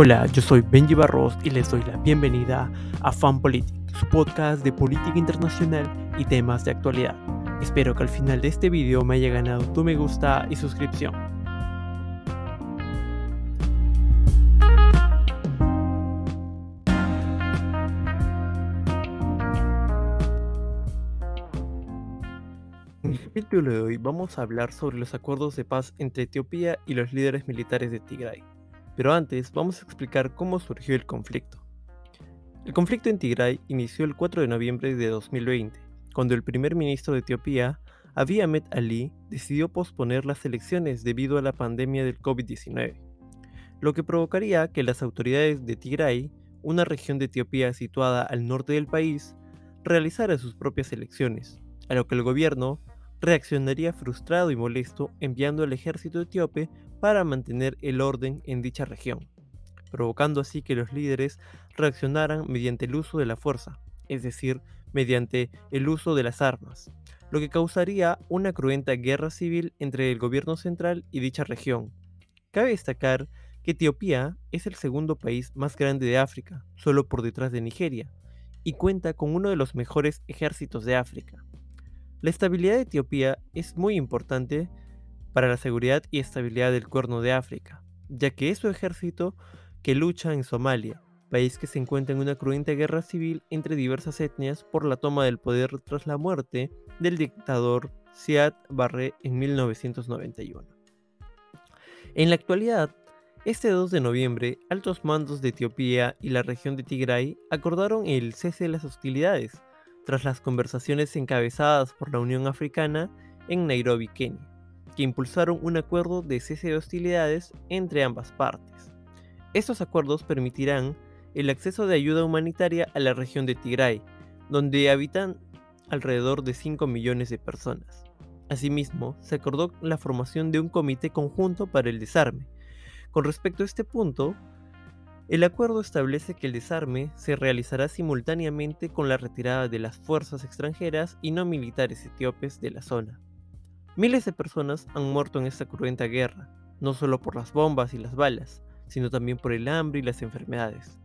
Hola, yo soy Benji Barros y les doy la bienvenida a Fan Politics, su podcast de política internacional y temas de actualidad. Espero que al final de este video me haya ganado tu me gusta y suscripción. En el capítulo de hoy vamos a hablar sobre los acuerdos de paz entre Etiopía y los líderes militares de Tigray. Pero antes vamos a explicar cómo surgió el conflicto. El conflicto en Tigray inició el 4 de noviembre de 2020, cuando el primer ministro de Etiopía, Abiy Ahmed Ali, decidió posponer las elecciones debido a la pandemia del COVID-19, lo que provocaría que las autoridades de Tigray, una región de Etiopía situada al norte del país, realizaran sus propias elecciones, a lo que el gobierno reaccionaría frustrado y molesto enviando al ejército etíope para mantener el orden en dicha región, provocando así que los líderes reaccionaran mediante el uso de la fuerza, es decir, mediante el uso de las armas, lo que causaría una cruenta guerra civil entre el gobierno central y dicha región. Cabe destacar que Etiopía es el segundo país más grande de África, solo por detrás de Nigeria, y cuenta con uno de los mejores ejércitos de África. La estabilidad de Etiopía es muy importante para la seguridad y estabilidad del Cuerno de África, ya que es su ejército que lucha en Somalia, país que se encuentra en una cruenta guerra civil entre diversas etnias por la toma del poder tras la muerte del dictador Siad Barre en 1991. En la actualidad, este 2 de noviembre, altos mandos de Etiopía y la región de Tigray acordaron el cese de las hostilidades, tras las conversaciones encabezadas por la Unión Africana en Nairobi, Kenia, que impulsaron un acuerdo de cese de hostilidades entre ambas partes. Estos acuerdos permitirán el acceso de ayuda humanitaria a la región de Tigray, donde habitan alrededor de 5 millones de personas. Asimismo, se acordó la formación de un comité conjunto para el desarme. Con respecto a este punto, el acuerdo establece que el desarme se realizará simultáneamente con la retirada de las fuerzas extranjeras y no militares etíopes de la zona. Miles de personas han muerto en esta cruenta guerra, no solo por las bombas y las balas, sino también por el hambre y las enfermedades,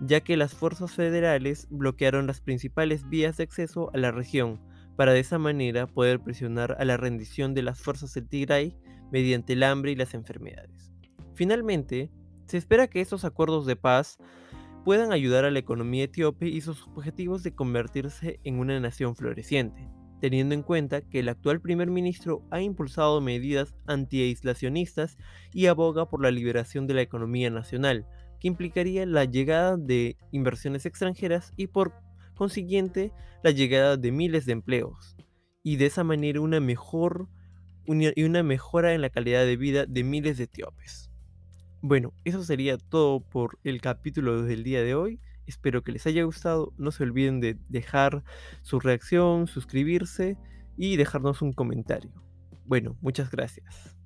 ya que las fuerzas federales bloquearon las principales vías de acceso a la región para de esa manera poder presionar a la rendición de las fuerzas del Tigray mediante el hambre y las enfermedades. Finalmente, se espera que estos acuerdos de paz puedan ayudar a la economía etíope y sus objetivos de convertirse en una nación floreciente, teniendo en cuenta que el actual primer ministro ha impulsado medidas anti-aislacionistas y aboga por la liberación de la economía nacional, que implicaría la llegada de inversiones extranjeras y por consiguiente la llegada de miles de empleos, y de esa manera una mejor una mejora en la calidad de vida de miles de etíopes. Bueno, eso sería todo por el capítulo del día de hoy. Espero que les haya gustado. No se olviden de dejar su reacción, suscribirse y dejarnos un comentario. Bueno, muchas gracias.